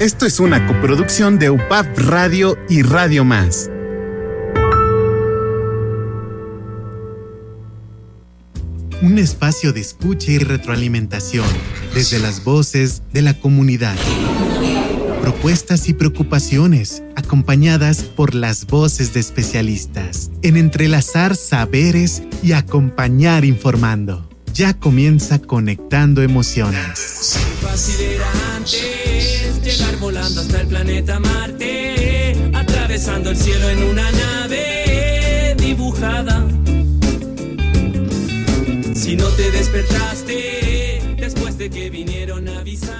Esto es una coproducción de UPAP Radio y Radio Más. Un espacio de escucha y retroalimentación desde las voces de la comunidad. Propuestas y preocupaciones acompañadas por las voces de especialistas en entrelazar saberes y acompañar informando. Ya comienza conectando emociones. Hasta el planeta Marte, atravesando el cielo en una nave dibujada. Si no te despertaste después de que vinieron a avisarte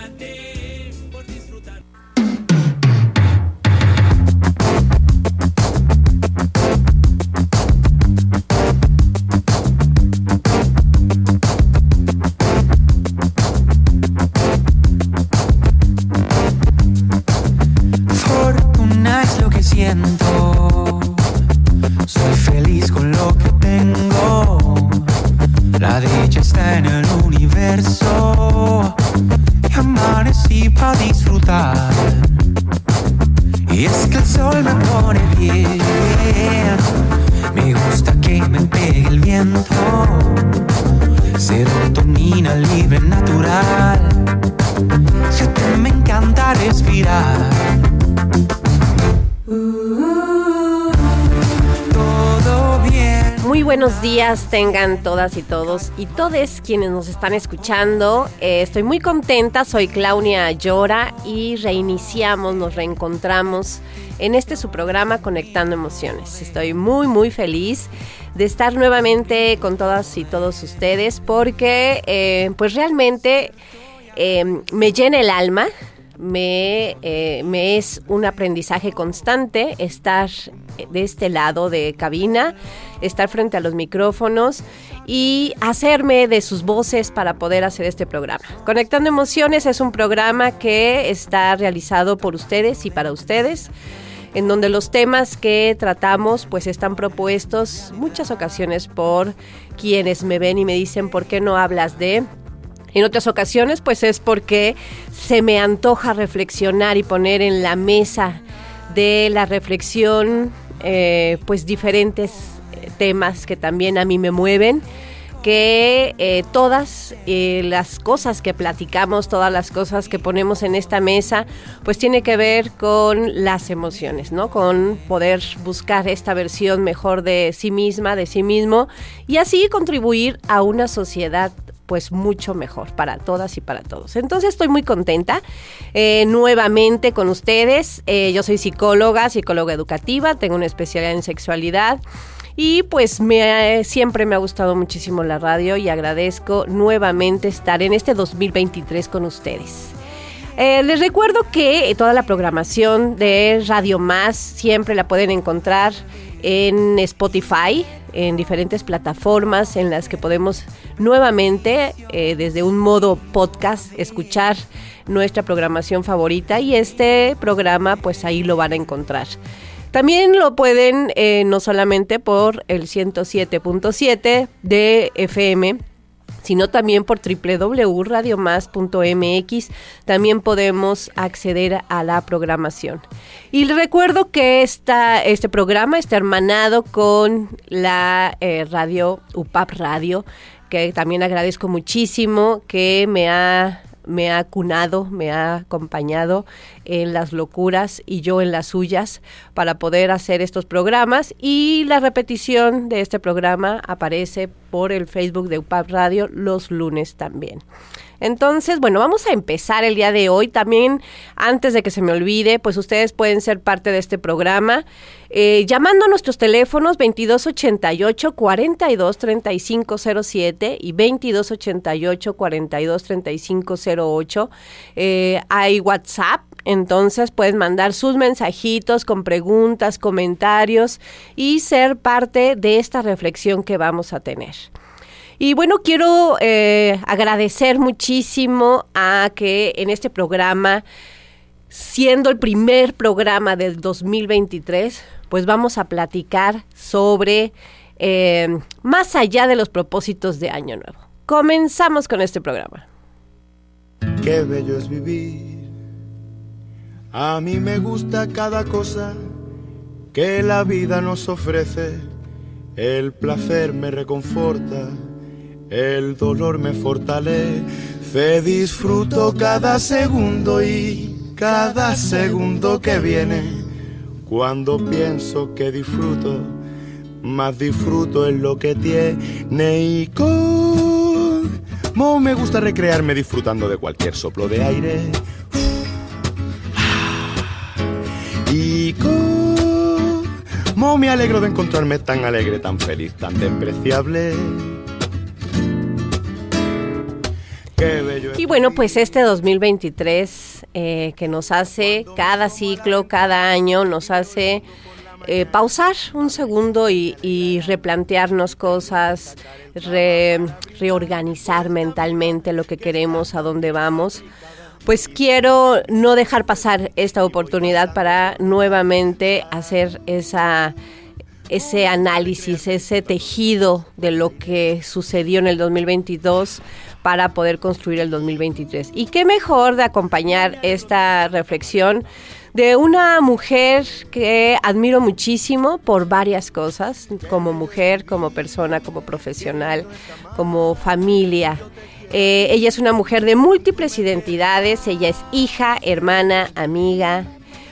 Muy buenos días tengan todas y todos y todes quienes nos están escuchando. Eh, estoy muy contenta, soy Claudia Llora y reiniciamos, nos reencontramos en este su programa Conectando Emociones. Estoy muy muy feliz de estar nuevamente con todas y todos ustedes porque eh, pues realmente eh, me llena el alma, me, eh, me es un aprendizaje constante estar de este lado de cabina, estar frente a los micrófonos y hacerme de sus voces para poder hacer este programa. Conectando Emociones es un programa que está realizado por ustedes y para ustedes en donde los temas que tratamos pues están propuestos muchas ocasiones por quienes me ven y me dicen por qué no hablas de en otras ocasiones, pues es porque se me antoja reflexionar y poner en la mesa de la reflexión, eh, pues diferentes eh, temas que también a mí me mueven que eh, todas las cosas que platicamos, todas las cosas que ponemos en esta mesa, pues tiene que ver con las emociones, ¿no? Con poder buscar esta versión mejor de sí misma, de sí mismo, y así contribuir a una sociedad pues mucho mejor para todas y para todos. Entonces estoy muy contenta eh, nuevamente con ustedes. Eh, yo soy psicóloga, psicóloga educativa, tengo una especialidad en sexualidad. Y pues me, siempre me ha gustado muchísimo la radio y agradezco nuevamente estar en este 2023 con ustedes. Eh, les recuerdo que toda la programación de Radio Más siempre la pueden encontrar en Spotify, en diferentes plataformas en las que podemos nuevamente, eh, desde un modo podcast, escuchar nuestra programación favorita y este programa pues ahí lo van a encontrar. También lo pueden eh, no solamente por el 107.7 de FM, sino también por www.radiomás.mx. También podemos acceder a la programación. Y recuerdo que esta, este programa está hermanado con la eh, radio UPAP Radio, que también agradezco muchísimo que me ha me ha cunado, me ha acompañado en las locuras y yo en las suyas para poder hacer estos programas y la repetición de este programa aparece por el Facebook de UPAP Radio los lunes también. Entonces, bueno, vamos a empezar el día de hoy. También, antes de que se me olvide, pues ustedes pueden ser parte de este programa eh, llamando a nuestros teléfonos 2288 42 3507 y 2288 42 3508. Eh, hay WhatsApp. Entonces pueden mandar sus mensajitos con preguntas, comentarios y ser parte de esta reflexión que vamos a tener. Y bueno, quiero eh, agradecer muchísimo a que en este programa, siendo el primer programa del 2023, pues vamos a platicar sobre eh, más allá de los propósitos de Año Nuevo. Comenzamos con este programa. Qué bello es vivir A mí me gusta cada cosa que la vida nos ofrece. El placer me reconforta, el dolor me fortalece. Disfruto cada segundo y cada segundo que viene. Cuando pienso que disfruto, más disfruto en lo que tiene y como me gusta recrearme disfrutando de cualquier soplo de aire. Y como me alegro de encontrarme tan alegre, tan feliz, tan despreciable. Y bueno, pues este 2023 eh, que nos hace cada ciclo, cada año, nos hace eh, pausar un segundo y, replantearnos cosas, reorganizar mentalmente lo que queremos, a dónde vamos. Pues quiero no dejar pasar esta oportunidad para nuevamente hacer esa ese análisis, ese tejido de lo que sucedió en el 2022 para poder construir el 2023. Y qué mejor de acompañar esta reflexión de una mujer que admiro muchísimo por varias cosas, como mujer, como persona, como profesional, como familia. Eh, ella es una mujer de múltiples identidades, ella es hija, hermana, amiga,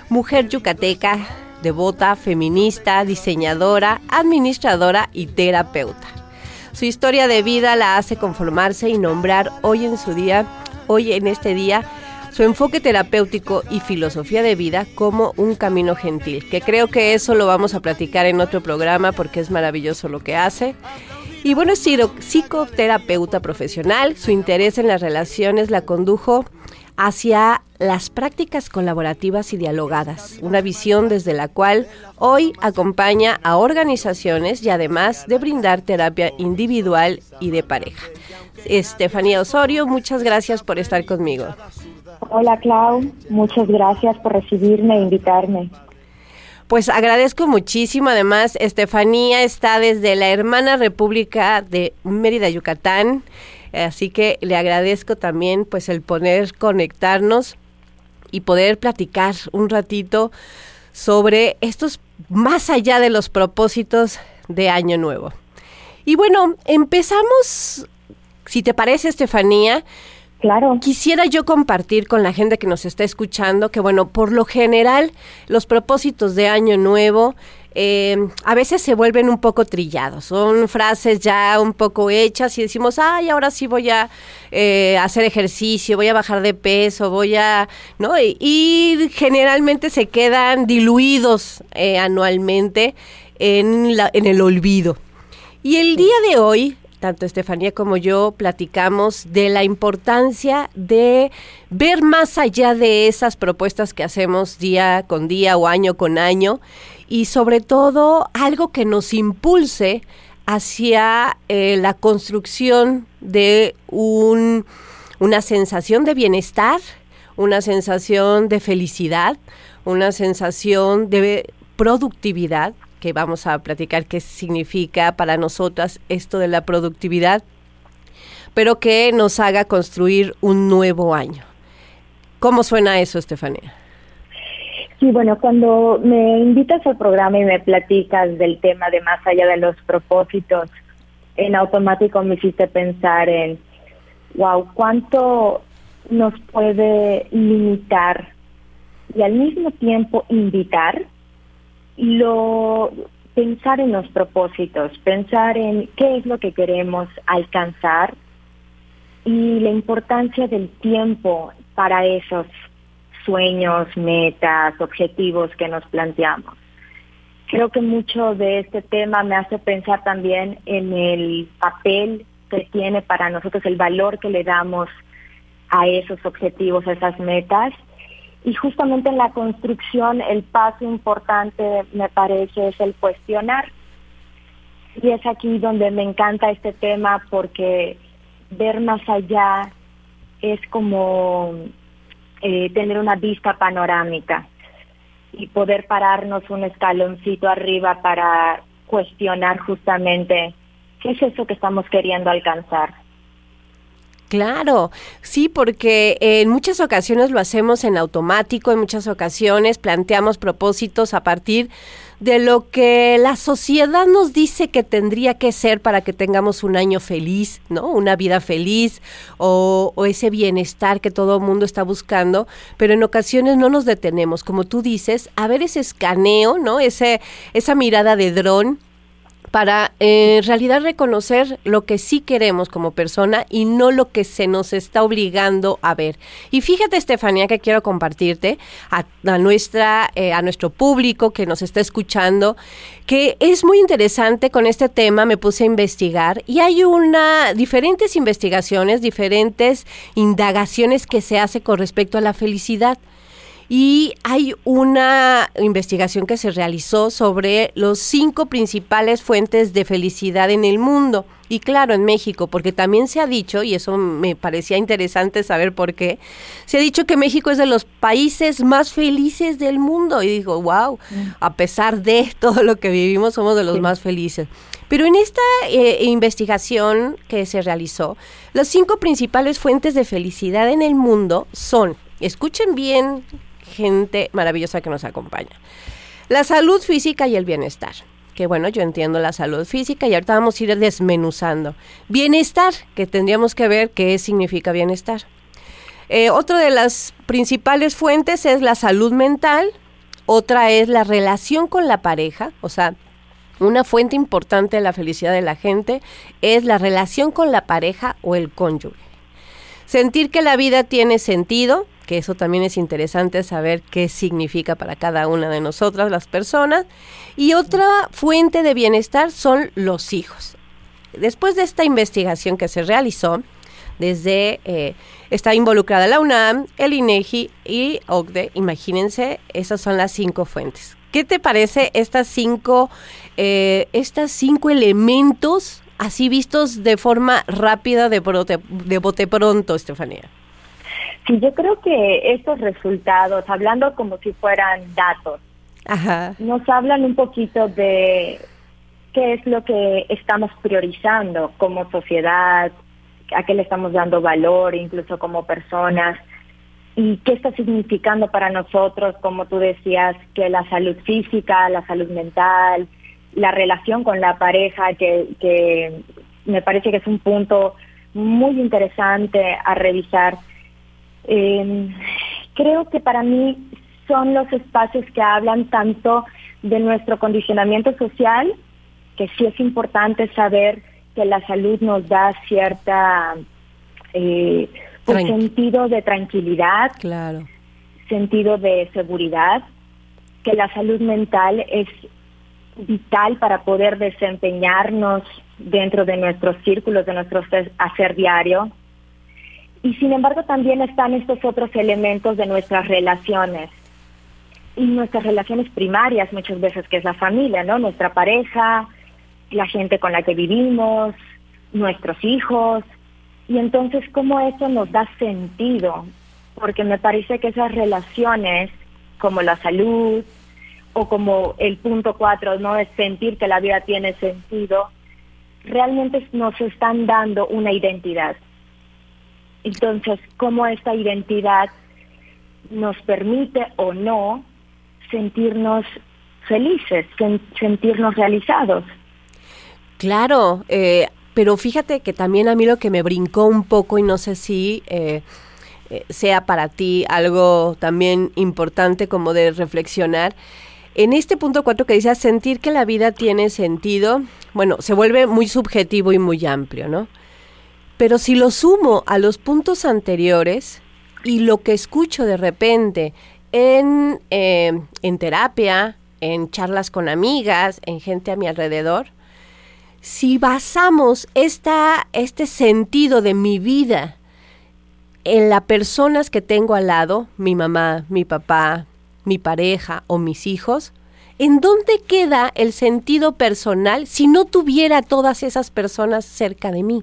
mujer yucateca, devota, feminista, diseñadora, administradora y terapeuta. Su historia de vida la hace conformarse y nombrar hoy en su día, hoy en este día, su enfoque terapéutico y filosofía de vida como un camino gentil, que creo que eso lo vamos a platicar en otro programa porque es maravilloso lo que hace. Y bueno, es psicoterapeuta profesional, su interés en las relaciones la condujo hacia las prácticas colaborativas y dialogadas, una visión desde la cual hoy acompaña a organizaciones y además de brindar terapia individual y de pareja. Estefanía Osorio, muchas gracias por estar conmigo. Hola Clau, muchas gracias por recibirme e invitarme. Pues agradezco muchísimo. Además, Estefanía está desde la hermana República de Mérida, Yucatán. Así que le agradezco también pues el poder conectarnos y poder platicar un ratito sobre estos más allá de los propósitos de Año Nuevo. Y bueno, empezamos, si te parece, Estefanía, Claro. Quisiera yo compartir con la gente que nos está escuchando que, bueno, por lo general, los propósitos de Año Nuevo eh, a veces se vuelven un poco trillados. Son frases ya un poco hechas y decimos, ay, ahora sí voy a eh, hacer ejercicio, voy a bajar de peso, voy a. ¿No? Y, generalmente se quedan diluidos eh, anualmente en, la, en el olvido. Y el día de hoy tanto Estefanía como yo platicamos de la importancia de ver más allá de esas propuestas que hacemos día con día o año con año y sobre todo algo que nos impulse hacia eh, la construcción de un, una sensación de bienestar, una sensación de felicidad, una sensación de productividad que vamos a platicar qué significa para nosotras esto de la productividad, pero que nos haga construir un nuevo año. ¿Cómo suena eso, Estefanía? Sí, bueno, cuando me invitas al programa y me platicas del tema de más allá de los propósitos, en automático me hiciste pensar en, wow, cuánto nos puede limitar y al mismo tiempo invitar lo pensar en los propósitos, pensar en qué es lo que queremos alcanzar y la importancia del tiempo para esos sueños, metas, objetivos que nos planteamos. Creo que mucho de este tema me hace pensar también en el papel que tiene para nosotros, el valor que le damos a esos objetivos, a esas metas y justamente en la construcción el paso importante me parece es el cuestionar. Y es aquí donde me encanta este tema porque ver más allá es como eh, tener una vista panorámica y poder pararnos un escaloncito arriba para cuestionar justamente qué es eso que estamos queriendo alcanzar. Claro, sí, porque en muchas ocasiones lo hacemos en automático, en muchas ocasiones planteamos propósitos a partir de lo que la sociedad nos dice que tendría que ser para que tengamos un año feliz, ¿no? Una vida feliz o, ese bienestar que todo el mundo está buscando, pero en ocasiones no nos detenemos, como tú dices, a ver ese escaneo, ¿no? Ese, esa mirada de dron para eh, en realidad reconocer lo que sí queremos como persona y no lo que se nos está obligando a ver. Y fíjate, Estefanía, que quiero compartirte a, nuestra, eh, a nuestro público que nos está escuchando, que es muy interesante con este tema, me puse a investigar y hay una diferentes investigaciones, diferentes indagaciones que se hace con respecto a la felicidad. Y hay una investigación que se realizó sobre los cinco principales fuentes de felicidad en el mundo. Y claro, en México, porque también se ha dicho, y eso me parecía interesante saber por qué, se ha dicho que México es de los países más felices del mundo. Y digo, wow, mm. a pesar de todo lo que vivimos, somos de los más felices. Pero en esta eh, investigación que se realizó, las cinco principales fuentes de felicidad en el mundo son, escuchen bien gente maravillosa que nos acompaña. La salud física y el bienestar. Que bueno, yo entiendo la salud física y ahorita vamos a ir desmenuzando. Bienestar, que tendríamos que ver qué significa bienestar. Eh, otra de las principales fuentes es la salud mental, otra es la relación con la pareja, o sea, una fuente importante de la felicidad de la gente es la relación con la pareja o el cónyuge. Sentir que la vida tiene sentido, que eso también es interesante saber qué significa para cada una de nosotras las personas. Y otra fuente de bienestar son los hijos. Después de esta investigación que se realizó, desde eh, está involucrada la UNAM, el INEGI y OCDE. Imagínense, esas son las cinco fuentes. ¿Qué te parece estas cinco, eh, estas cinco elementos así vistos de forma rápida de, de bote pronto, Estefanía? Sí, yo creo que estos resultados, hablando como si fueran datos, nos hablan un poquito de qué es lo que estamos priorizando como sociedad, a qué le estamos dando valor, incluso como personas, y qué está significando para nosotros, como tú decías, que la salud física, la salud mental, la relación con la pareja, que, que me parece que es un punto muy interesante a revisar eh, creo que para mí son los espacios que hablan tanto de nuestro condicionamiento social, que sí es importante saber que la salud nos da cierta eh, pues, sentido de tranquilidad, claro. sentido de seguridad, que la salud mental es vital para poder desempeñarnos dentro de nuestros círculos, de nuestro hacer diario, y sin embargo también están estos otros elementos de nuestras relaciones y nuestras relaciones primarias muchas veces que es la familia, ¿no? Nuestra pareja, la gente con la que vivimos, nuestros hijos. Y entonces cómo eso nos da sentido, porque me parece que esas relaciones como la salud o como el punto cuatro, ¿no? Es sentir que la vida tiene sentido, realmente nos están dando una identidad entonces, cómo esta identidad nos permite o no sentirnos felices, sentirnos realizados. Claro, eh, pero fíjate que también a mí lo que me brincó un poco y no sé si eh, eh, sea para ti algo también importante como de reflexionar. En este punto cuatro que dice sentir que la vida tiene sentido, bueno, se vuelve muy subjetivo y muy amplio, ¿no? Pero si lo sumo a los puntos anteriores y lo que escucho de repente en, eh, en terapia, en charlas con amigas, en gente a mi alrededor, si basamos esta, este sentido de mi vida en las personas que tengo al lado, mi mamá, mi papá, mi pareja o mis hijos, ¿en dónde queda el sentido personal si no tuviera todas esas personas cerca de mí?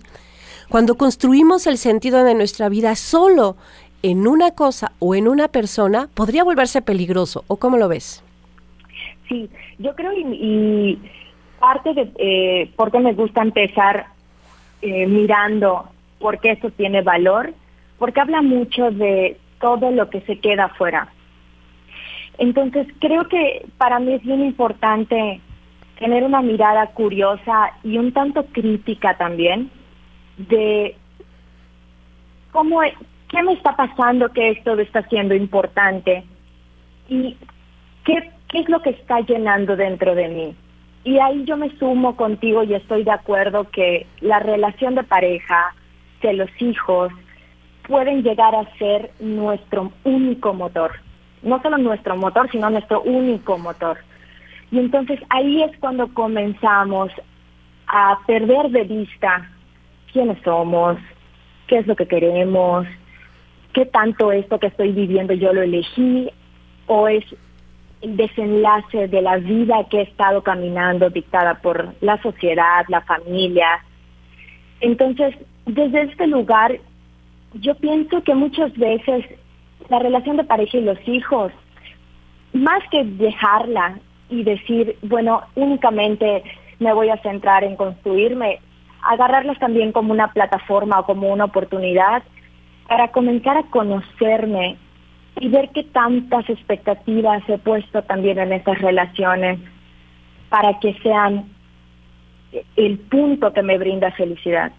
Cuando construimos el sentido de nuestra vida solo en una cosa o en una persona, podría volverse peligroso. ¿O cómo lo ves? Sí, yo creo y, parte de eh, por qué me gusta empezar eh, mirando por qué eso tiene valor, porque habla mucho de todo lo que se queda afuera. Entonces, creo que para mí es bien importante tener una mirada curiosa y un tanto crítica también de cómo, qué me está pasando que esto está siendo importante y qué, qué es lo que está llenando dentro de mí. Y ahí yo me sumo contigo y estoy de acuerdo que la relación de pareja, de los hijos, pueden llegar a ser nuestro único motor. No solo nuestro motor, sino nuestro único motor. Y entonces ahí es cuando comenzamos a perder de vista quiénes somos, qué es lo que queremos, qué tanto esto que estoy viviendo yo lo elegí o es el desenlace de la vida que he estado caminando dictada por la sociedad, la familia. Entonces, desde este lugar, yo pienso que muchas veces la relación de pareja y los hijos, más que dejarla y decir, bueno, únicamente me voy a centrar en construirme, agarrarlas también como una plataforma o como una oportunidad para comenzar a conocerme y ver qué tantas expectativas he puesto también en estas relaciones para que sean el punto que me brinda felicidad.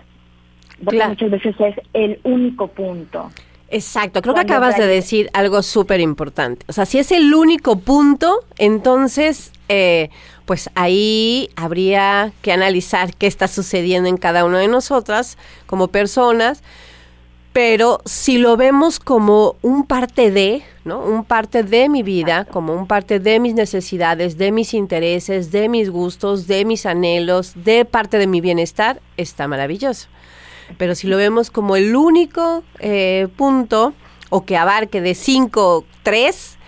Porque muchas veces es el único punto. Exacto, creo que acabas de decir algo súper importante. O sea, si es el único punto, entonces, eh, pues ahí habría que analizar qué está sucediendo en cada una de nosotras como personas. Pero si lo vemos como un parte de, ¿no? Un parte de mi vida, como un parte de mis necesidades, de mis intereses, de mis gustos, de mis anhelos, de parte de mi bienestar, está maravilloso. Pero si lo vemos como el único eh, punto o que abarque de 5, 3,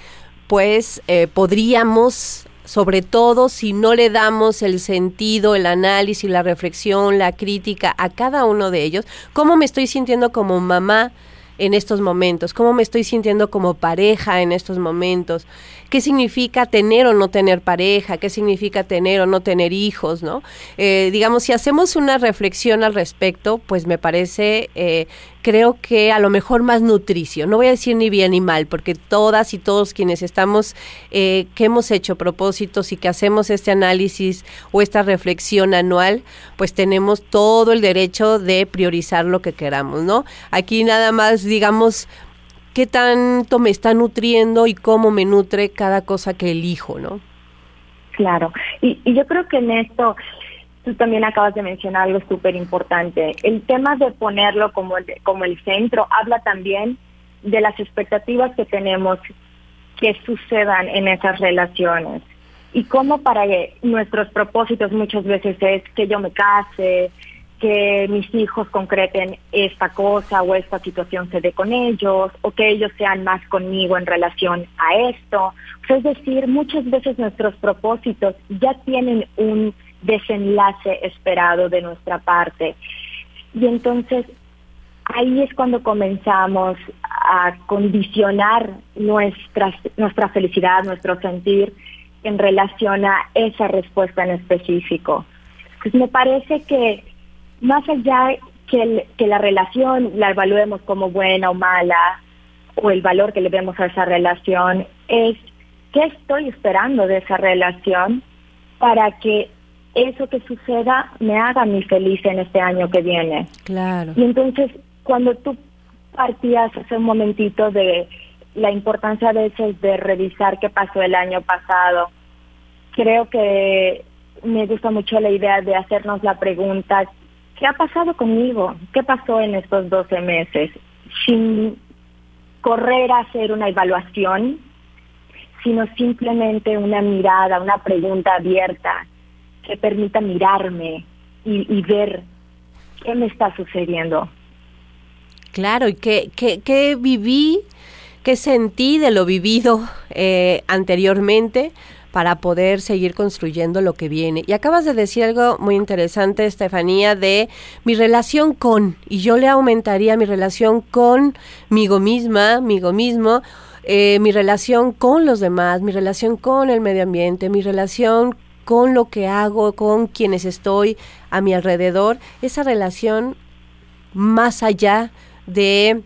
pues eh, podríamos, sobre todo si no le damos el sentido, el análisis, la reflexión, la crítica a cada uno de ellos, cómo me estoy sintiendo como mamá en estos momentos, cómo me estoy sintiendo como pareja en estos momentos, qué significa tener o no tener pareja, qué significa tener o no tener hijos, ¿no? Eh, digamos, si hacemos una reflexión al respecto, pues me parece eh, creo que a lo mejor más nutricio. No voy a decir ni bien ni mal, porque todas y todos quienes estamos, eh, que hemos hecho propósitos y que hacemos este análisis o esta reflexión anual, pues tenemos todo el derecho de priorizar lo que queramos, ¿no? Aquí nada más, digamos, qué tanto me está nutriendo y cómo me nutre cada cosa que elijo, ¿no? Claro, y, y yo creo que en esto tú también acabas de mencionar algo súper importante. El tema de ponerlo como el, como el centro habla también de las expectativas que tenemos que sucedan en esas relaciones. Y cómo para nuestros propósitos muchas veces es que yo me case, que mis hijos concreten esta cosa o esta situación se dé con ellos, o que ellos sean más conmigo en relación a esto. Es decir, muchas veces nuestros propósitos ya tienen un desenlace esperado de nuestra parte. Y entonces ahí es cuando comenzamos a condicionar nuestra, nuestra felicidad, nuestro sentir en relación a esa respuesta en específico. Pues me parece que más allá que, que la relación la evaluemos como buena o mala, o el valor que le vemos a esa relación, es qué estoy esperando de esa relación para que eso que suceda me haga mi feliz en este año que viene. Claro. Y entonces, cuando tú partías hace un momentito de la importancia a veces de revisar qué pasó el año pasado, creo que me gusta mucho la idea de hacernos la pregunta, ¿qué ha pasado conmigo? ¿Qué pasó en estos 12 meses? Sin correr a hacer una evaluación, sino simplemente una mirada, una pregunta abierta que permita mirarme y, ver qué me está sucediendo. Claro, y qué, qué, viví, qué sentí de lo vivido eh, anteriormente para poder seguir construyendo lo que viene. Y acabas de decir algo muy interesante, Estefanía, de mi relación con, y yo le aumentaría mi relación conmigo misma, mismo, eh, mi relación con los demás, mi relación con el medio ambiente, mi relación con lo que hago, con quienes estoy a mi alrededor, esa relación más allá de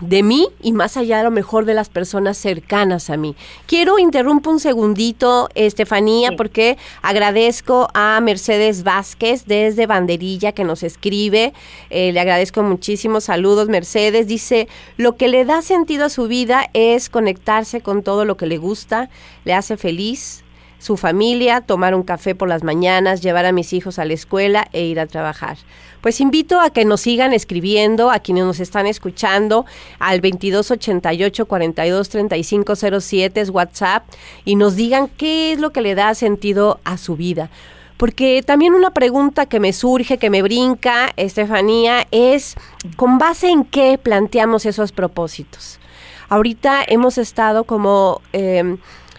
de mí y más allá a lo mejor de las personas cercanas a mí. Quiero interrumpo un segundito, Estefanía, porque agradezco a Mercedes Vázquez desde Banderilla que nos escribe. Eh, le agradezco muchísimo. Saludos, Mercedes. Dice, lo que le da sentido a su vida es conectarse con todo lo que le gusta, le hace feliz, su familia, tomar un café por las mañanas, llevar a mis hijos a la escuela e ir a trabajar. Pues invito a que nos sigan escribiendo, a quienes nos están escuchando, al 2288 423507 es WhatsApp, y nos digan qué es lo que le da sentido a su vida. Porque también una pregunta que me surge, que me brinca, Estefanía, es ¿con base en qué planteamos esos propósitos? Ahorita hemos estado como... Eh,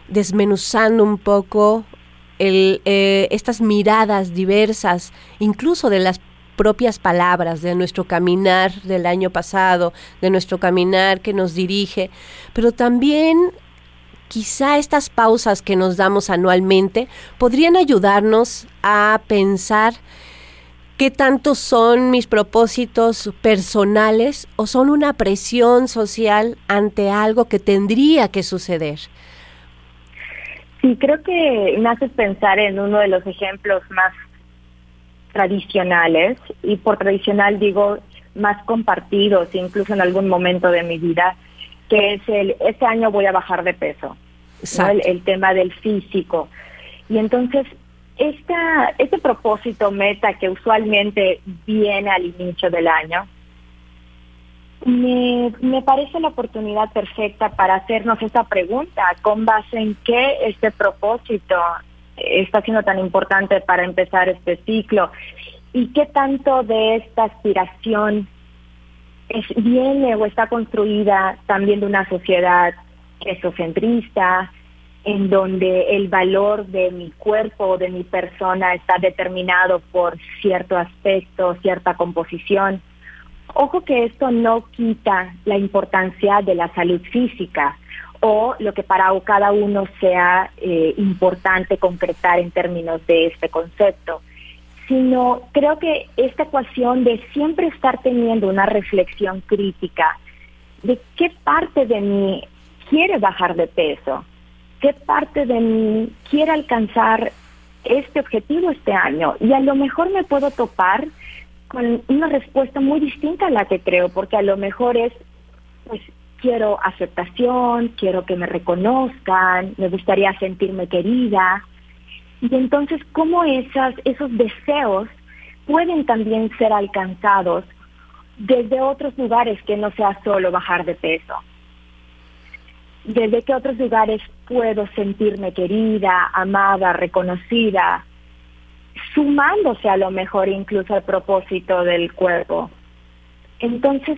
desmenuzando un poco eh, estas miradas diversas, incluso de las propias palabras, de nuestro caminar del año pasado, de nuestro caminar que nos dirige, pero también quizá estas pausas que nos damos anualmente podrían ayudarnos a pensar qué tanto son mis propósitos personales o son una presión social ante algo que tendría que suceder. Sí, creo que me haces pensar en uno de los ejemplos más tradicionales, y por tradicional digo más compartidos, incluso en algún momento de mi vida, que es el, este año voy a bajar de peso, el, el, tema del físico. Y entonces, esta, este propósito meta que usualmente viene al inicio del año, me, me parece la oportunidad perfecta para hacernos esta pregunta, con base en qué este propósito está siendo tan importante para empezar este ciclo y qué tanto de esta aspiración es, viene o está construida también de una sociedad esocentrista, en donde el valor de mi cuerpo o de mi persona está determinado por cierto aspecto, cierta composición Ojo que esto no quita la importancia de la salud física o lo que para cada uno sea eh, importante concretar en términos de este concepto, sino creo que esta ecuación de siempre estar teniendo una reflexión crítica de qué parte de mí quiere bajar de peso, qué parte de mí quiere alcanzar este objetivo este año. Y a lo mejor me puedo topar con una respuesta muy distinta a la que creo, porque a lo mejor es, pues quiero aceptación, quiero que me reconozcan, me gustaría sentirme querida. Y entonces, ¿cómo esas, esos deseos pueden también ser alcanzados desde otros lugares que no sea solo bajar de peso? ¿Desde qué otros lugares puedo sentirme querida, amada, reconocida, sumándose a lo mejor incluso al propósito del cuerpo. Entonces,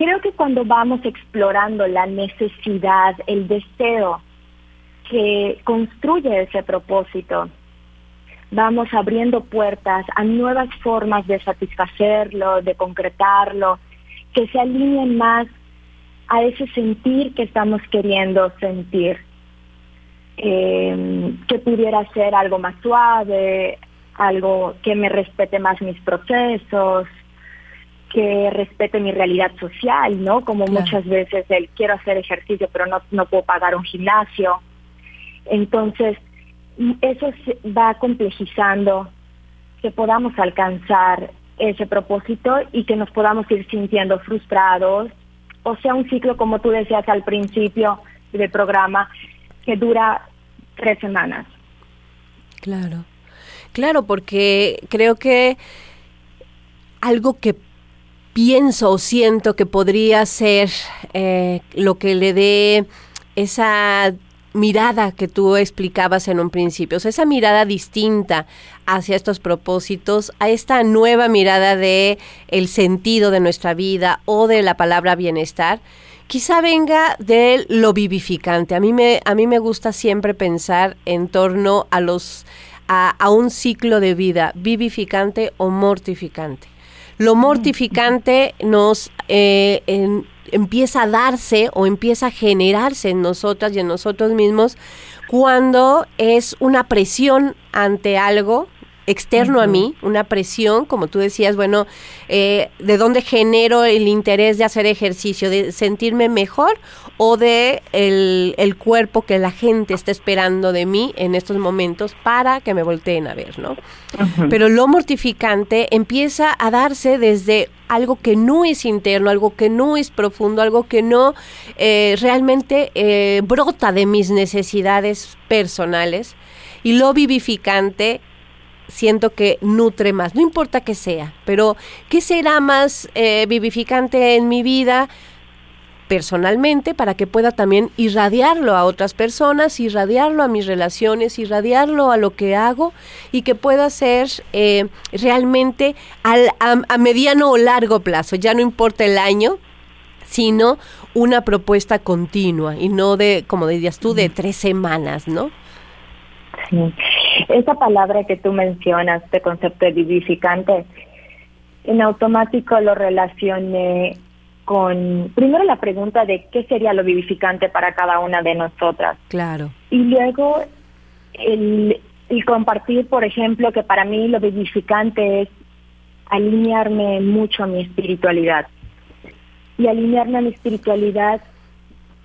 creo que cuando vamos explorando la necesidad, el deseo que construye ese propósito, vamos abriendo puertas a nuevas formas de satisfacerlo, de concretarlo, que se alineen más a ese sentir que estamos queriendo sentir. Eh, que pudiera ser algo más suave, algo que me respete más mis procesos, que respete mi realidad social, ¿no? Como muchas veces el quiero hacer ejercicio pero no, no puedo pagar un gimnasio. Entonces, eso va complejizando que podamos alcanzar ese propósito y que nos podamos ir sintiendo frustrados, o sea, un ciclo, como tú decías al principio del programa, que dura tres semanas. Claro. Claro, porque creo que algo que pienso o siento que podría ser eh, lo que le dé esa mirada que tú explicabas en un principio, o esa mirada distinta hacia estos propósitos, a esta nueva mirada de el sentido de nuestra vida o de la palabra bienestar, quizá venga de lo vivificante. A mí me a mí me gusta siempre pensar en torno a los a, un ciclo de vida vivificante o mortificante. Lo mortificante nos eh, empieza a darse o empieza a generarse en nosotras y en nosotros mismos cuando es una presión ante algo externo a mí, una presión, como tú decías, bueno, eh, de dónde genero el interés de hacer ejercicio, de sentirme mejor o de el, el cuerpo que la gente está esperando de mí en estos momentos para que me volteen a ver, ¿no? Pero lo mortificante empieza a darse desde algo que no es interno, algo que no es profundo, algo que no eh, realmente eh, brota de mis necesidades personales. Y lo vivificante siento que nutre más, no importa que sea, pero ¿qué será más eh, vivificante en mi vida? personalmente para que pueda también irradiarlo a otras personas, irradiarlo a mis relaciones, irradiarlo a lo que hago y que pueda ser eh, realmente al, a, mediano o largo plazo, ya no importa el año, sino una propuesta continua y no de, como dirías tú, de tres semanas, ¿no? Sí. Esa palabra que tú mencionas, este concepto de vivificante, en automático lo relacioné con primero la pregunta de qué sería lo vivificante para cada una de nosotras. Claro. Y luego el, compartir, por ejemplo, que para mí lo vivificante es alinearme mucho a mi espiritualidad. Y alinearme a mi espiritualidad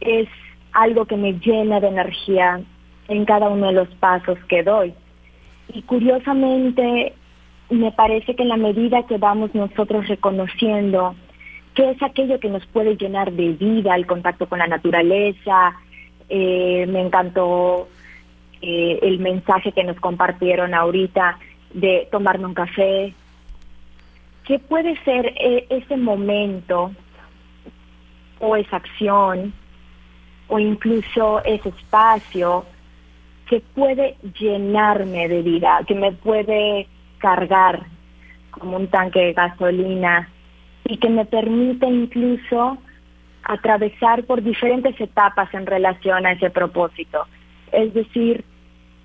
es algo que me llena de energía en cada uno de los pasos que doy. Y curiosamente, me parece que en la medida que vamos nosotros reconociendo qué es aquello que nos puede llenar de vida, el contacto con la naturaleza. Eh, me encantó eh, el mensaje que nos compartieron ahorita de tomarme un café. ¿Qué puede ser eh, ese momento o esa acción o incluso ese espacio que puede llenarme de vida, que me puede cargar como un tanque de gasolina y que me permite incluso atravesar por diferentes etapas en relación a ese propósito. Es decir,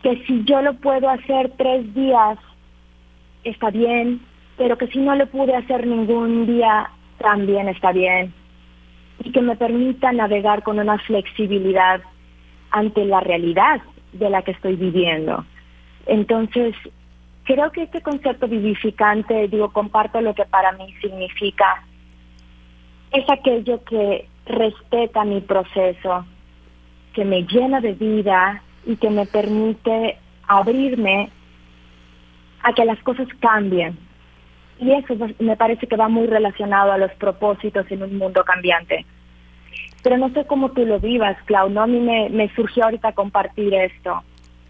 que si yo lo puedo hacer tres días, está bien, pero que si no lo pude hacer ningún día, también está bien. Y que me permita navegar con una flexibilidad ante la realidad de la que estoy viviendo. Entonces, creo que este concepto vivificante, digo, comparto lo que para mí significa, es aquello que respeta mi proceso, que me llena de vida y que me permite abrirme a que las cosas cambien. Y eso me parece que va muy relacionado a los propósitos en un mundo cambiante. Pero no sé cómo tú lo vivas, Clau, ¿no? A mí me, surgió ahorita compartir esto.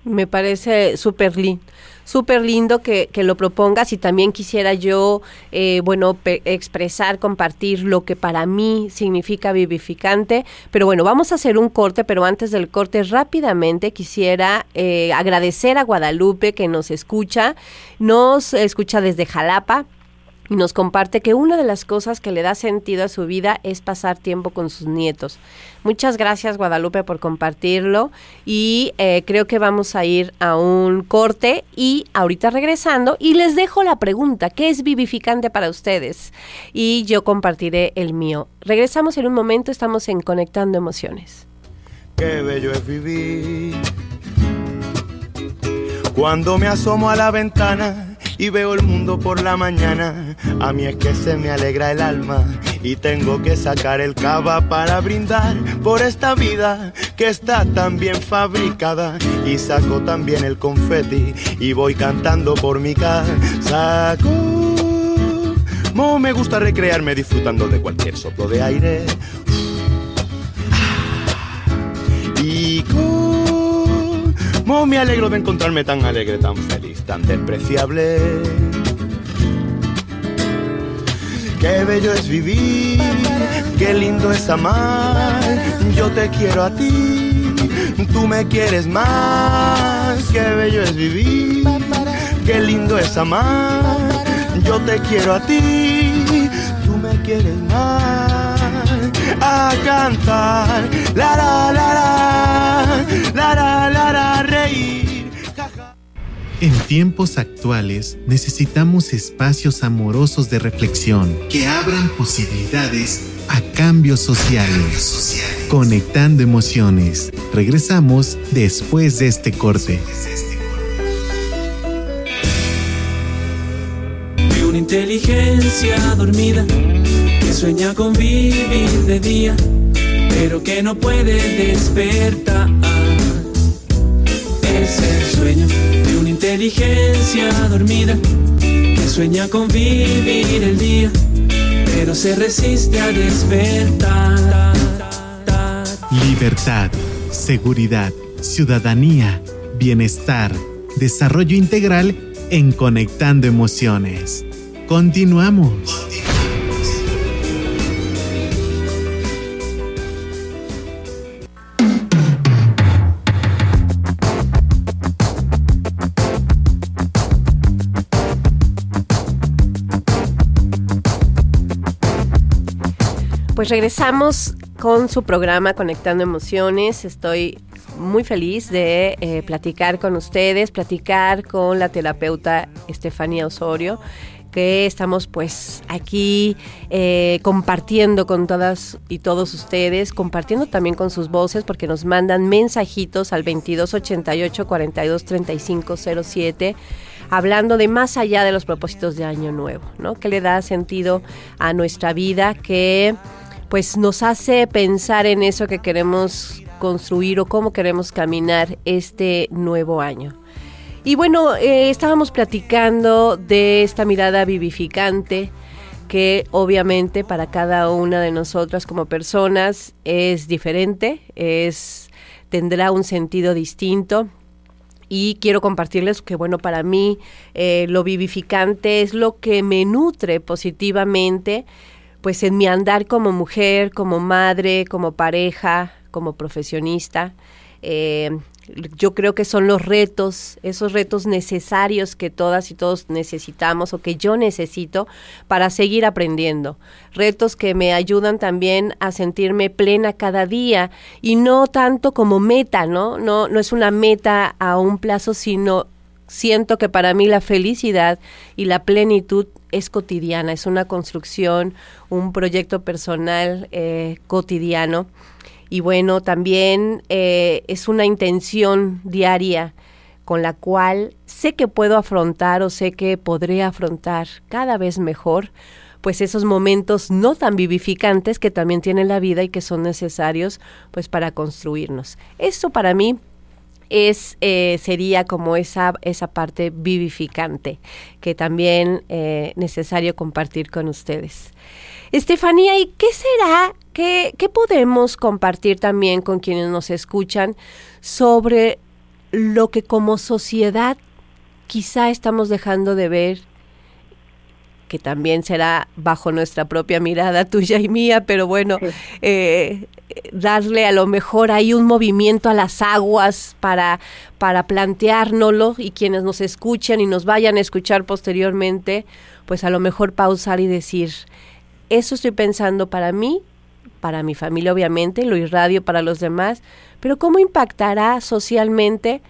Me parece súper lindo, súper lindo que, lo propongas y también quisiera yo, eh, bueno, expresar, compartir lo que para mí significa vivificante. Pero bueno, vamos a hacer un corte, pero antes del corte rápidamente quisiera eh, agradecer a Guadalupe que nos escucha, nos escucha desde Jalapa y nos comparte que una de las cosas que le da sentido a su vida es pasar tiempo con sus nietos. Muchas gracias Guadalupe por compartirlo y eh, creo que vamos a ir a un corte y ahorita regresando y les dejo la pregunta, ¿qué es vivificante para ustedes? Y yo compartiré el mío. Regresamos en un momento, estamos en Conectando Emociones. Qué bello es vivir. Cuando me asomo a la ventana y veo el mundo por la mañana. A mí es que se me alegra el alma y tengo que sacar el cava para brindar por esta vida que está tan bien fabricada. Y saco también el confeti y voy cantando por mi casa. Mo me gusta recrearme disfrutando de cualquier soplo de aire. Como me alegro de encontrarme tan alegre, tan feliz, tan despreciable. Qué bello es vivir, qué lindo es amar. Yo te quiero a ti, tú me quieres más. Qué bello es vivir, qué lindo es amar. Yo te quiero a ti, tú me quieres más. A cantar, la la la la, la la la la. En tiempos actuales necesitamos espacios amorosos de reflexión que abran posibilidades a cambios sociales. Conectando emociones. Regresamos después de este corte. inteligencia dormida que sueña con vivir de día, pero que no puede despertar. Es el sueño de una inteligencia dormida que sueña con vivir el día, pero se resiste a despertar. Libertad, seguridad, ciudadanía, bienestar, desarrollo integral en Conectando Emociones. Continuamos. Pues regresamos con su programa Conectando Emociones. Estoy muy feliz de eh, platicar con ustedes, platicar con la terapeuta Estefanía Osorio que estamos pues aquí eh, compartiendo con todas y todos ustedes, compartiendo también con sus voces porque nos mandan mensajitos al 2288 42 07 hablando de más allá de los propósitos de año nuevo, ¿no? Que le da sentido a nuestra vida, que pues nos hace pensar en eso que queremos construir o cómo queremos caminar este nuevo año. Y bueno, eh, estábamos platicando de esta mirada vivificante que obviamente para cada una de nosotras como personas es diferente, es tendrá un sentido distinto. Y quiero compartirles que, bueno, para mí eh, lo vivificante es lo que me nutre positivamente, pues en mi andar como mujer, como madre, como pareja, como profesionista. Eh, yo creo que son los retos, esos retos necesarios que todas y todos necesitamos o que yo necesito para seguir aprendiendo. Retos que me ayudan también a sentirme plena cada día y no tanto como meta, ¿no? No, no es una meta a un plazo, sino siento que para mí la felicidad y la plenitud es cotidiana, es una construcción, un proyecto personal eh, cotidiano y bueno, también eh, es una intención diaria con la cual sé que puedo afrontar o sé que podré afrontar cada vez mejor pues esos momentos no tan vivificantes que también tiene la vida y que son necesarios pues para construirnos. Eso para mí es eh, sería como esa esa parte vivificante que también eh, necesario compartir con ustedes. Estefanía, ¿y qué será ¿Qué, podemos compartir también con quienes nos escuchan sobre lo que como sociedad quizá estamos dejando de ver que también será bajo nuestra propia mirada tuya y mía, pero bueno, eh, darle a lo mejor ahí un movimiento a las aguas para, para planteárnoslo y quienes nos escuchan y nos vayan a escuchar posteriormente, pues a lo mejor pausar y decir, eso estoy pensando para mí, para mi familia obviamente, lo irradio para los demás, pero ¿cómo impactará socialmente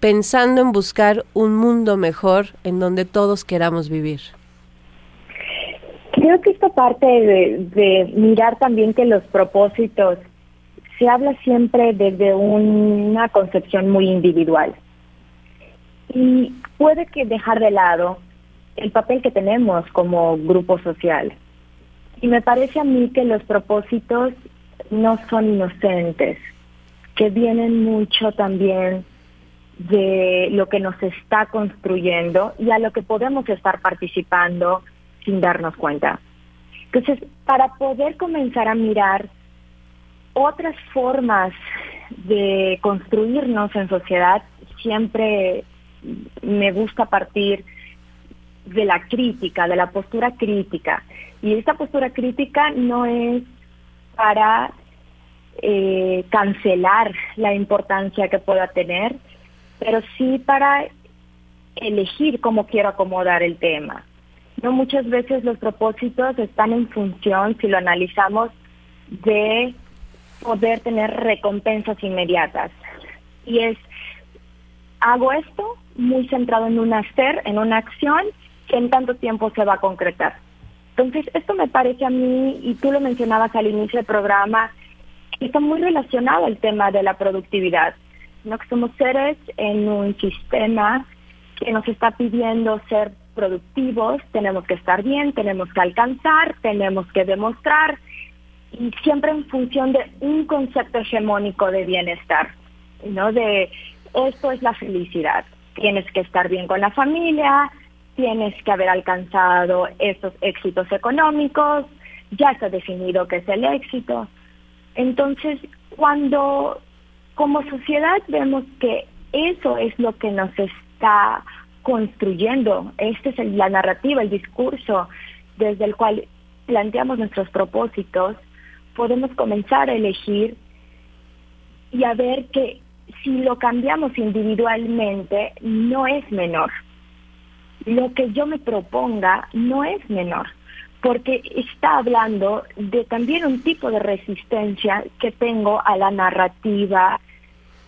pensando en buscar un mundo mejor en donde todos queramos vivir? Creo que esta parte de, mirar también que los propósitos se habla siempre desde una concepción muy individual. Y puede que dejar de lado el papel que tenemos como grupo social. Y me parece a mí que los propósitos no son inocentes, que vienen mucho también de lo que nos está construyendo y a lo que podemos estar participando sin darnos cuenta. Entonces, para poder comenzar a mirar otras formas de construirnos en sociedad, siempre me gusta partir de la crítica, de la postura crítica. Y esta postura crítica no es para eh, cancelar la importancia que pueda tener, pero sí para elegir cómo quiero acomodar el tema. No muchas veces los propósitos están en función, si lo analizamos, de poder tener recompensas inmediatas. Y es, hago esto muy centrado en un hacer, en una acción, que en tanto tiempo se va a concretar. Entonces, esto me parece a mí, y tú lo mencionabas al inicio del programa, está muy relacionado al tema de la productividad. ¿no? Somos seres en un sistema que nos está pidiendo ser productivos, tenemos que estar bien, tenemos que alcanzar, tenemos que demostrar, y siempre en función de un concepto hegemónico de bienestar, ¿no? De esto es la felicidad. Tienes que estar bien con la familia, tienes que haber alcanzado esos éxitos económicos, ya está definido qué es el éxito. Entonces, cuando como sociedad vemos que eso es lo que nos está construyendo, esta es la narrativa, el discurso desde el cual planteamos nuestros propósitos, podemos comenzar a elegir y a ver que si lo cambiamos individualmente no es menor. Lo que yo me proponga no es menor, porque está hablando de también un tipo de resistencia que tengo a la narrativa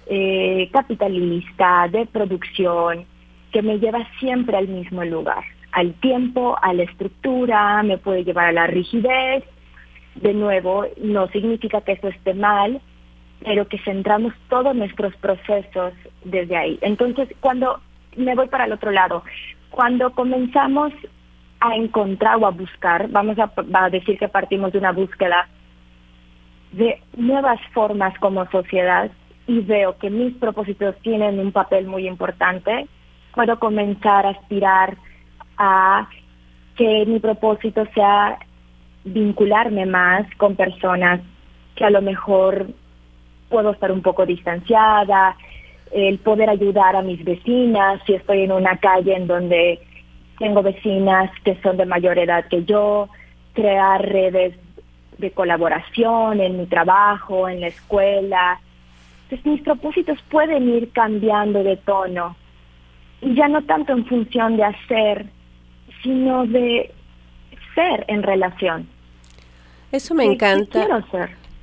eh, capitalista, de producción, que me lleva siempre al mismo lugar, al tiempo, a la estructura, me puede llevar a la rigidez, de nuevo, no significa que eso esté mal, pero que centramos todos nuestros procesos desde ahí. Entonces, cuando me voy para el otro lado, cuando comenzamos a encontrar o a buscar, vamos a, a decir que partimos de una búsqueda de nuevas formas como sociedad y veo que mis propósitos tienen un papel muy importante, puedo comenzar a aspirar a que mi propósito sea vincularme más con personas que a lo mejor puedo estar un poco distanciada, el poder ayudar a mis vecinas, si estoy en una calle en donde tengo vecinas que son de mayor edad que yo, crear redes de colaboración en mi trabajo, en la escuela. Entonces mis propósitos pueden ir cambiando de tono y ya no tanto en función de hacer, sino de ser en relación. Eso me encanta.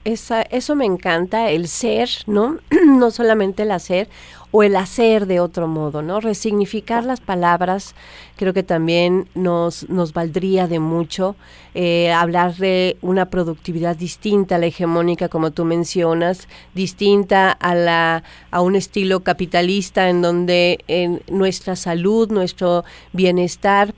Esa, eso me encanta, el ser, ¿no? no solamente el hacer o el hacer de otro modo, ¿no? Resignificar las palabras creo que también nos, nos valdría de mucho. Eh, hablar de una productividad distinta a la hegemónica, como tú mencionas, distinta a, la, a un estilo capitalista en donde nuestra salud, nuestro bienestar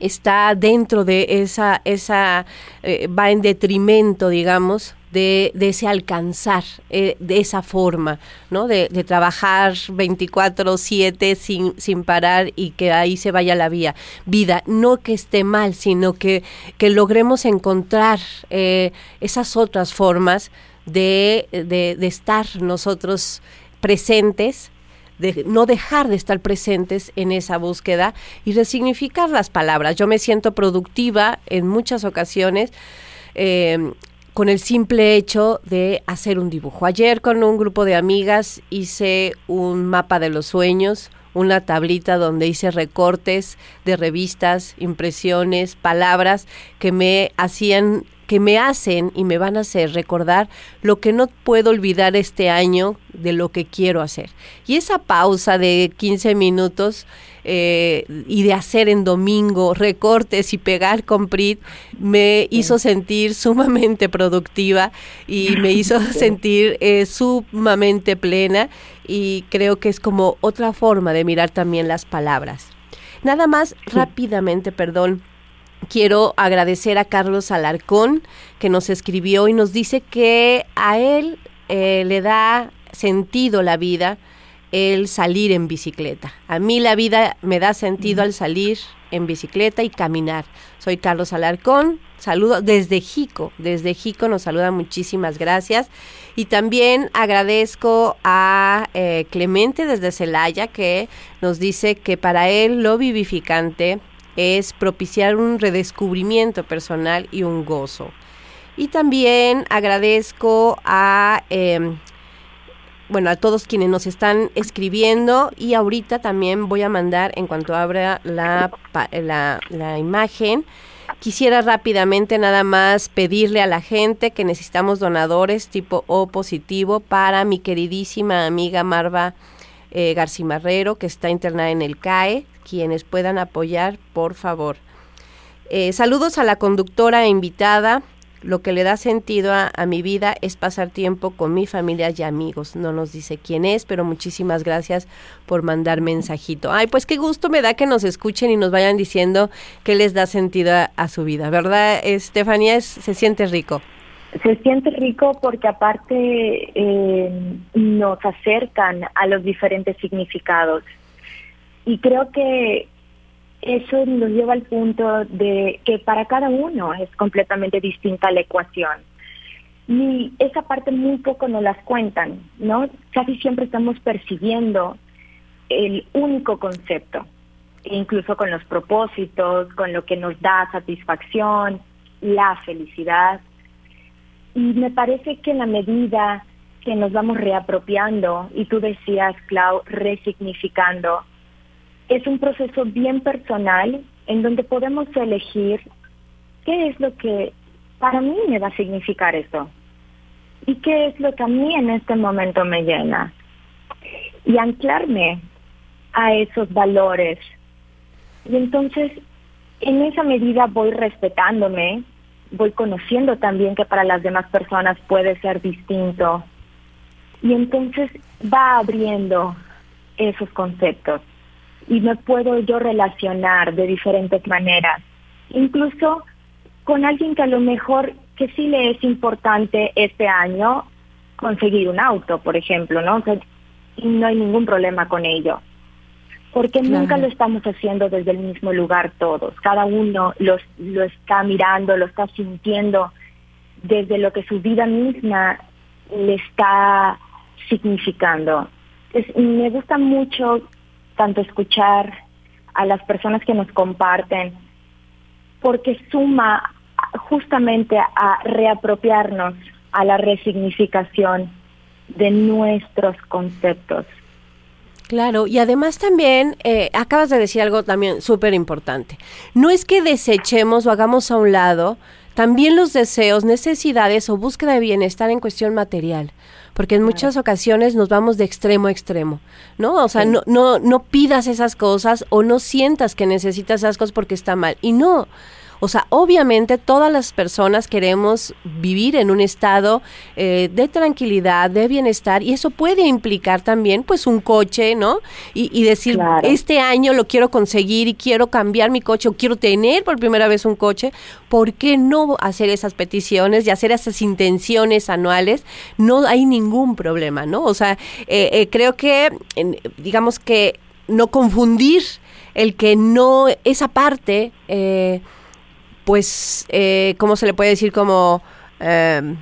está dentro de esa, esa eh, va en detrimento, digamos, de, ese alcanzar, eh, de esa forma, ¿no? De, trabajar 24/7 sin, sin parar y que ahí se vaya la vía, vida. No que esté mal, sino que, que logremos encontrar eh, esas otras formas de, de, de estar nosotros presentes de no dejar de estar presentes en esa búsqueda y resignificar las palabras. Yo me siento productiva en muchas ocasiones. Eh, con el simple hecho de hacer un dibujo. Ayer con un grupo de amigas hice un mapa de los sueños, una tablita donde hice recortes de revistas, impresiones, palabras que me hacían que me hacen y me van a hacer recordar lo que no puedo olvidar este año de lo que quiero hacer. Y esa pausa de 15 minutos eh, y de hacer en domingo recortes y pegar con PRIT me hizo sentir sumamente productiva y me hizo sentir eh, sumamente plena y creo que es como otra forma de mirar también las palabras. Nada más rápidamente, perdón quiero agradecer a Carlos Alarcón que nos escribió y nos dice que a él eh, le da sentido la vida el salir en bicicleta. A mí la vida me da sentido al salir en bicicleta y caminar. Soy Carlos Alarcón, saludo desde Jico, desde Jico nos saluda muchísimas gracias. Y también agradezco a eh, Clemente desde Celaya que nos dice que para él lo vivificante es propiciar un redescubrimiento personal y un gozo. Y también agradezco a, em, bueno, a todos quienes nos están escribiendo y ahorita también voy a mandar, en cuanto abra la, la, imagen, Quisiera rápidamente nada más pedirle a la gente que necesitamos donadores tipo O positivo para mi queridísima amiga Marva eh, Garcimarrero, que está internada en el CAE. Quienes puedan apoyar, por favor. Eh, saludos a la conductora e invitada, Lo que le da sentido a, mi vida es pasar tiempo con mi familia y amigos. No nos dice quién es, pero muchísimas gracias por mandar mensajito. Ay, pues qué gusto me da que nos escuchen y nos vayan diciendo qué les da sentido a, su vida, ¿verdad, Estefanía? se siente rico. Se siente rico porque aparte eh, nos acercan a los diferentes significados. Y creo que eso nos lleva al punto de que para cada uno es completamente distinta la ecuación. Y esa parte muy poco nos las cuentan, ¿no? Casi siempre estamos percibiendo el único concepto, incluso con los propósitos, con lo que nos da satisfacción, la felicidad. Y me parece que en la medida que nos vamos reapropiando, y tú decías, Clau, resignificando, es un proceso bien personal en donde podemos elegir qué es lo que para mí me va a significar eso y qué es lo que a mí en este momento me llena y anclarme a esos valores. Y entonces, en esa medida voy respetándome, voy conociendo también que para las demás personas puede ser distinto. Y entonces va abriendo esos conceptos y me puedo yo relacionar de diferentes maneras, incluso con alguien que a lo mejor que sí le es importante este año conseguir un auto, por ejemplo, ¿no? y no hay ningún problema con ello. Porque nunca lo estamos haciendo desde el mismo lugar todos. Cada uno lo está mirando, lo está sintiendo desde lo que su vida misma le está significando. me gusta mucho tanto escuchar a las personas que nos comparten, porque suma justamente a reapropiarnos a la resignificación de nuestros conceptos. Claro, y además también eh, acabas de decir algo también súper importante. No es que desechemos o hagamos a un lado también los deseos, necesidades o búsqueda de bienestar en cuestión material porque en muchas ocasiones nos vamos de extremo a extremo, ¿no? O sea, no, no, no pidas esas cosas o no sientas que necesitas esas cosas porque está mal. Y no, o sea, obviamente todas las personas queremos vivir en un estado eh, de tranquilidad, de bienestar, y eso puede implicar también, pues, un coche, ¿no? Y, decir, este año lo quiero conseguir y quiero cambiar mi coche o quiero tener por primera vez un coche. ¿Por qué no hacer esas peticiones y hacer esas intenciones anuales? No hay ningún problema, ¿no? O sea, eh, eh, creo que, digamos que no confundir el que no, esa parte, eh, pues, eh, ¿cómo se le puede decir? Como... Eh,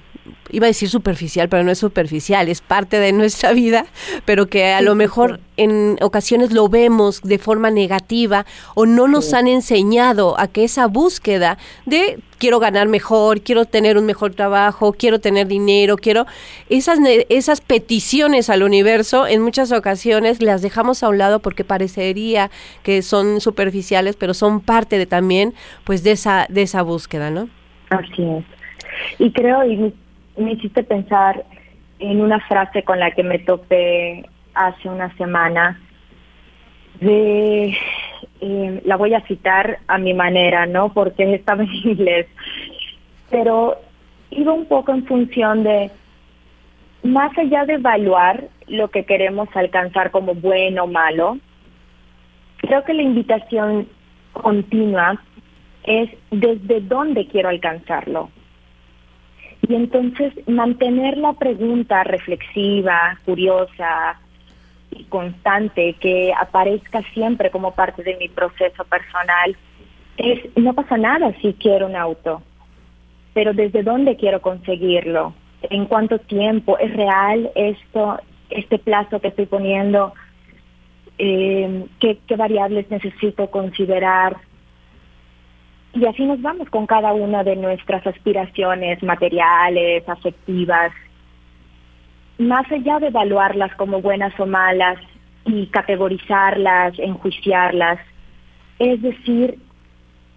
iba a decir superficial, pero no es superficial, es parte de nuestra vida, pero que a lo mejor en ocasiones lo vemos de forma negativa o no nos han enseñado a que esa búsqueda de quiero ganar mejor, quiero tener un mejor trabajo, quiero tener dinero, quiero esas esas peticiones al universo en muchas ocasiones las dejamos a un lado porque parecería que son superficiales, pero son parte de también pues de esa de esa búsqueda, ¿no? Así es. Y creo y me hiciste pensar en una frase con la que me topé hace una semana de eh, la voy a citar a mi manera, ¿no? Porque estaba en inglés, pero iba un poco en función de más allá de evaluar lo que queremos alcanzar como bueno o malo, creo que la invitación continua es desde dónde quiero alcanzarlo. Y entonces mantener la pregunta reflexiva, curiosa y constante que aparezca siempre como parte de mi proceso personal es, no pasa nada si quiero un auto, pero ¿desde dónde quiero conseguirlo? ¿En cuánto tiempo? ¿Es real esto, este plazo que estoy poniendo? Eh, ¿qué, ¿Qué variables necesito considerar? Y así nos vamos con cada una de nuestras aspiraciones materiales, afectivas, más allá de evaluarlas como buenas o malas y categorizarlas, enjuiciarlas, es decir,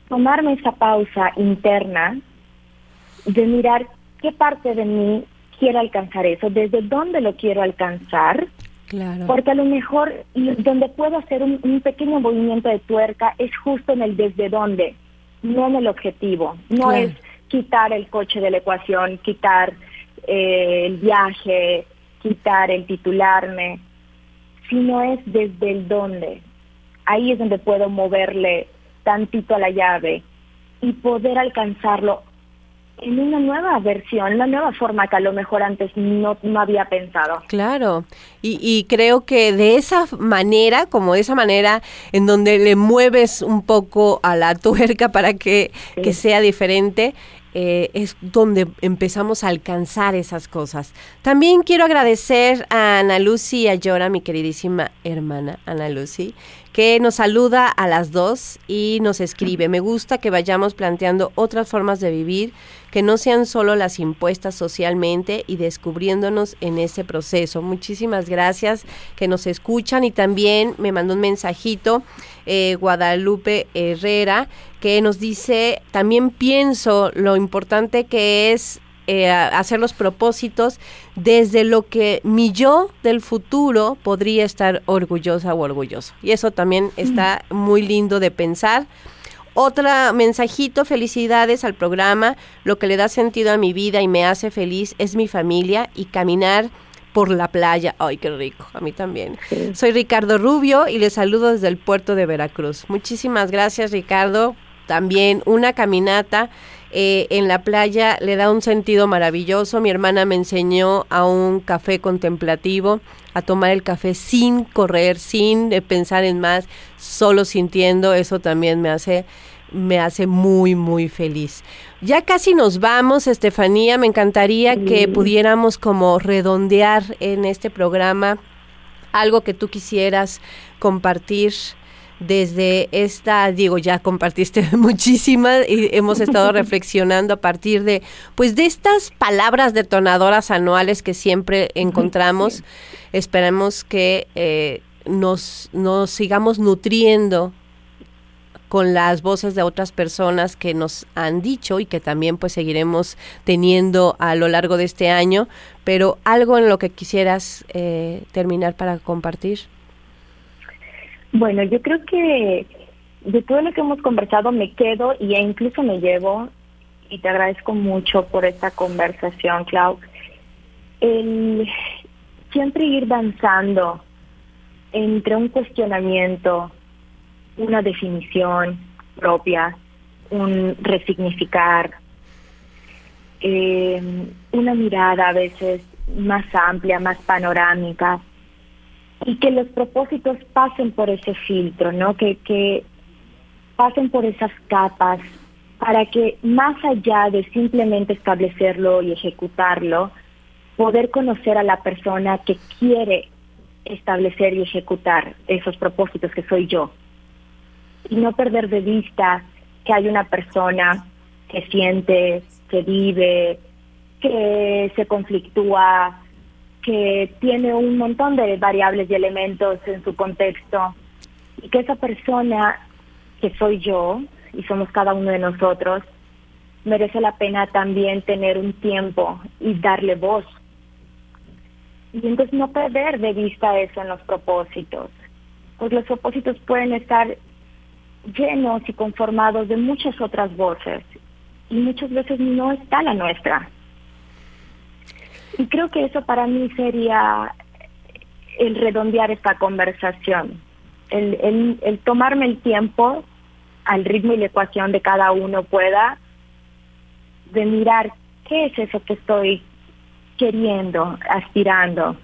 tomarme esa pausa interna de mirar qué parte de mí quiero alcanzar eso, desde dónde lo quiero alcanzar, claro. porque a lo mejor donde puedo hacer un, un pequeño movimiento de tuerca es justo en el desde dónde no en el objetivo. No es quitar el coche de la ecuación, quitar eh, el viaje, quitar el titularme, sino es desde el dónde. Ahí es donde puedo moverle tantito a la llave y poder alcanzarlo en una nueva versión, una nueva forma que a lo mejor antes no, no había pensado. Claro, y, y, creo que de esa manera, como de esa manera en donde le mueves un poco a la tuerca para que, que sea diferente, eh, es donde empezamos a alcanzar esas cosas. También quiero agradecer a Ana Lucy y a Yora, mi queridísima hermana Ana Lucy, que nos saluda a las dos y nos escribe. Me gusta que vayamos planteando otras formas de vivir que no sean solo las impuestas socialmente y descubriéndonos en ese proceso. Muchísimas gracias que nos escuchan y también me mandó un mensajito eh, Guadalupe Herrera que nos dice, también pienso lo importante que es eh, hacer los propósitos desde lo que mi yo del futuro podría estar orgullosa o orgulloso. Y eso también está muy lindo de pensar. Otra mensajito, felicidades al programa. Lo que le da sentido a mi vida y me hace feliz es mi familia y caminar por la playa. Ay, qué rico, a mí también. Soy Ricardo Rubio y les saludo desde el puerto de Veracruz. Muchísimas gracias, Ricardo. También una caminata eh, en la playa le da un sentido maravilloso. Mi hermana me enseñó a un café contemplativo, a tomar el café sin correr, sin pensar en más, solo sintiendo. Eso también me hace me hace muy, muy feliz. Ya casi nos vamos, Estefanía. Me encantaría que pudiéramos como redondear en este programa algo que tú quisieras compartir desde esta, digo, ya compartiste muchísimas y hemos estado reflexionando a partir de, pues, de estas palabras detonadoras anuales que siempre encontramos. Esperemos que eh, nos, nos sigamos nutriendo con las voces de otras personas que nos han dicho y que también pues seguiremos teniendo a lo largo de este año, pero algo en lo que quisieras eh, terminar para compartir. Bueno, yo creo que de todo lo que hemos conversado me quedo y incluso me llevo, y te agradezco mucho por esta conversación, Clau, el siempre ir danzando entre un cuestionamiento, una definición propia, un resignificar, eh, una mirada a veces más amplia, más panorámica, y que los propósitos pasen por ese filtro, ¿no? Que, que pasen por esas capas para que más allá de simplemente establecerlo y ejecutarlo, poder conocer a la persona que quiere establecer y ejecutar esos propósitos que soy yo y no perder de vista que hay una persona que siente, que vive, que se conflictúa, que tiene un montón de variables y elementos en su contexto y que esa persona que soy yo y somos cada uno de nosotros merece la pena también tener un tiempo y darle voz. Y entonces no perder de vista eso en los propósitos, pues los propósitos pueden estar llenos y conformados de muchas otras voces y muchas veces no está la nuestra. Y creo que eso para mí sería el redondear esta conversación, el, el, el tomarme el tiempo al ritmo y la ecuación de cada uno pueda, de mirar qué es eso que estoy queriendo, aspirando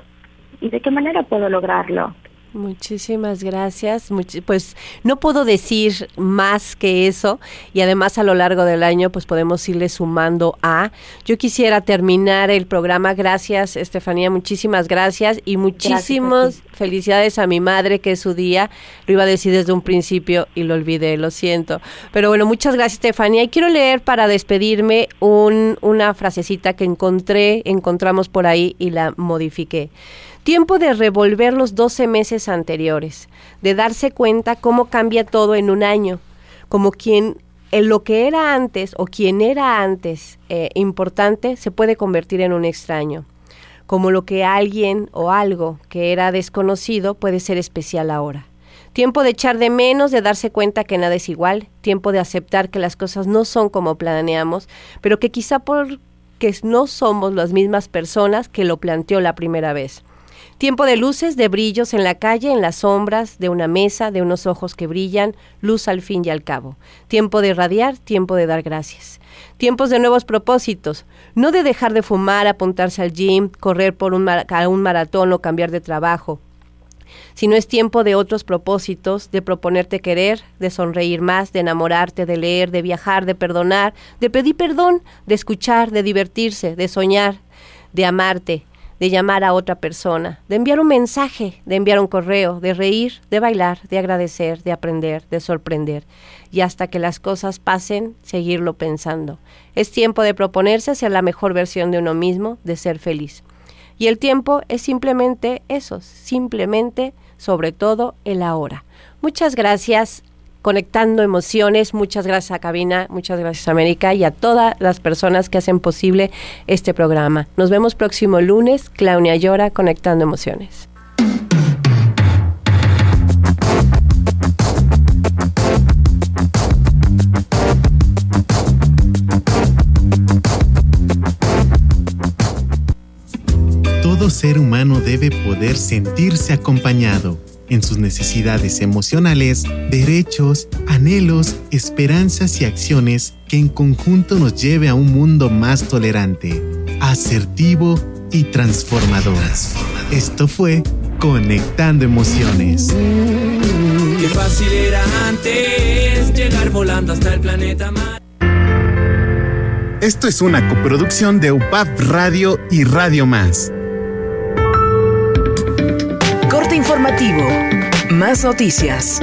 y de qué manera puedo lograrlo. Muchísimas gracias. pues no puedo decir más que eso y además a lo largo del año pues podemos irle sumando a. Yo quisiera terminar el programa. Gracias Estefanía, muchísimas gracias y muchísimas felicidades a mi madre que es su día. Lo iba a decir desde un principio y lo olvidé, lo siento. Pero bueno, muchas gracias Estefanía. Y quiero leer para despedirme un, una frasecita que encontré, encontramos por ahí y la modifiqué. Tiempo de revolver los 12 meses anteriores, de darse cuenta cómo cambia todo en un año, como quien en lo que era antes o quien era antes eh, importante se puede convertir en un extraño, como lo que alguien o algo que era desconocido puede ser especial ahora. Tiempo de echar de menos, de darse cuenta que nada es igual. Tiempo de aceptar que las cosas no son como planeamos, pero que quizá porque no somos las mismas personas que lo planteó la primera vez. Tiempo de luces, de brillos en la calle, en las sombras, de una mesa, de unos ojos que brillan, luz al fin y al cabo. Tiempo de irradiar, tiempo de dar gracias. Tiempos de nuevos propósitos, no de dejar de fumar, apuntarse al gym, correr por un, un maratón o cambiar de trabajo, sino es tiempo de otros propósitos, de proponerte querer, de sonreír más, de enamorarte, de leer, de viajar, de perdonar, de pedir perdón, de escuchar, de divertirse, de soñar, de amarte, de llamar a otra persona, de enviar un mensaje, de enviar un correo, de reír, de bailar, de agradecer, de aprender, de sorprender. Y hasta que las cosas pasen, seguirlo pensando. Es tiempo de proponerse ser la mejor versión de uno mismo, de ser feliz. Y el tiempo es simplemente eso, simplemente, sobre todo, el ahora. Muchas gracias conectando emociones. Muchas gracias a Cabina, muchas gracias a América y a todas las personas que hacen posible este programa. Nos vemos próximo lunes. Claudia Llora, Conectando Emociones. Todo ser humano debe poder sentirse acompañado en sus necesidades emocionales, derechos, anhelos, esperanzas y acciones que en conjunto nos lleve a un mundo más tolerante, asertivo y transformador. Esto fue Conectando Emociones. Qué fácil era antes llegar volando hasta el planeta Esto es una coproducción de UPAP Radio y Radio Más. Informativo. Más noticias.